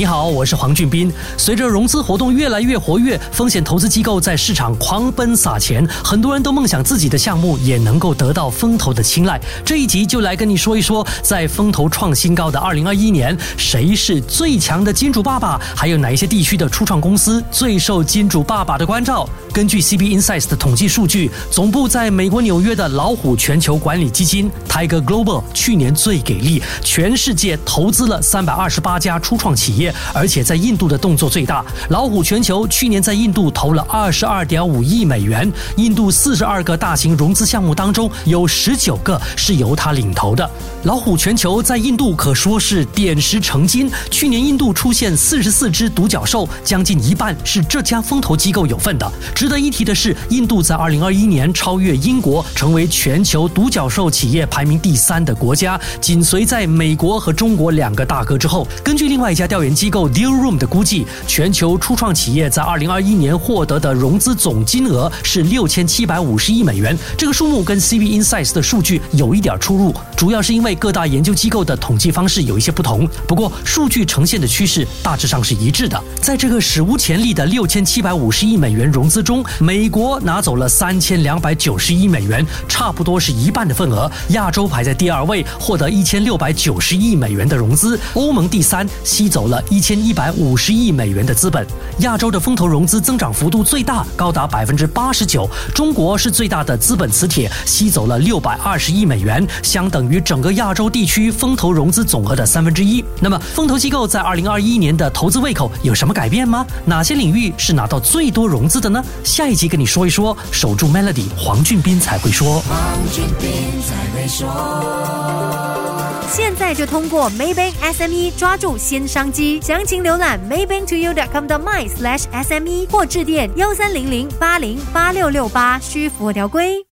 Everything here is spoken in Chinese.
你好，我是黄俊斌。随着融资活动越来越活跃，风险投资机构在市场狂奔撒钱，很多人都梦想自己的项目也能够得到风投的青睐。这一集就来跟你说一说，在风投创新高的二零二一年，谁是最强的金主爸爸？还有哪一些地区的初创公司最受金主爸爸的关照？根据 CB Insights 的统计数据，总部在美国纽约的老虎全球管理基金 Tiger Global 去年最给力，全世界投资了三百二十八家初创企业。而且在印度的动作最大，老虎全球去年在印度投了二十二点五亿美元。印度四十二个大型融资项目当中，有十九个是由他领头的。老虎全球在印度可说是点石成金。去年印度出现四十四只独角兽，将近一半是这家风投机构有份的。值得一提的是，印度在二零二一年超越英国，成为全球独角兽企业排名第三的国家，紧随在美国和中国两个大哥之后。根据另外一家调研。机构 Deal Room 的估计，全球初创企业在二零二一年获得的融资总金额是六千七百五十亿美元。这个数目跟 CB Insights 的数据有一点出入，主要是因为各大研究机构的统计方式有一些不同。不过，数据呈现的趋势大致上是一致的。在这个史无前例的六千七百五十亿美元融资中，美国拿走了三千两百九十亿美元，差不多是一半的份额。亚洲排在第二位，获得一千六百九十亿美元的融资。欧盟第三，吸走了。一千一百五十亿美元的资本，亚洲的风投融资增长幅度最大，高达百分之八十九。中国是最大的资本磁铁，吸走了六百二十亿美元，相等于整个亚洲地区风投融资总额的三分之一。那么，风投机构在二零二一年的投资胃口有什么改变吗？哪些领域是拿到最多融资的呢？下一集跟你说一说。守住 Melody，黄俊斌才会说。黄俊斌才会说。现在就通过 Maybank SME 抓住新商机，详情浏览 maybanktoyou.com 的 my/sme 或致电幺三零零八零八六六八，需符合条规。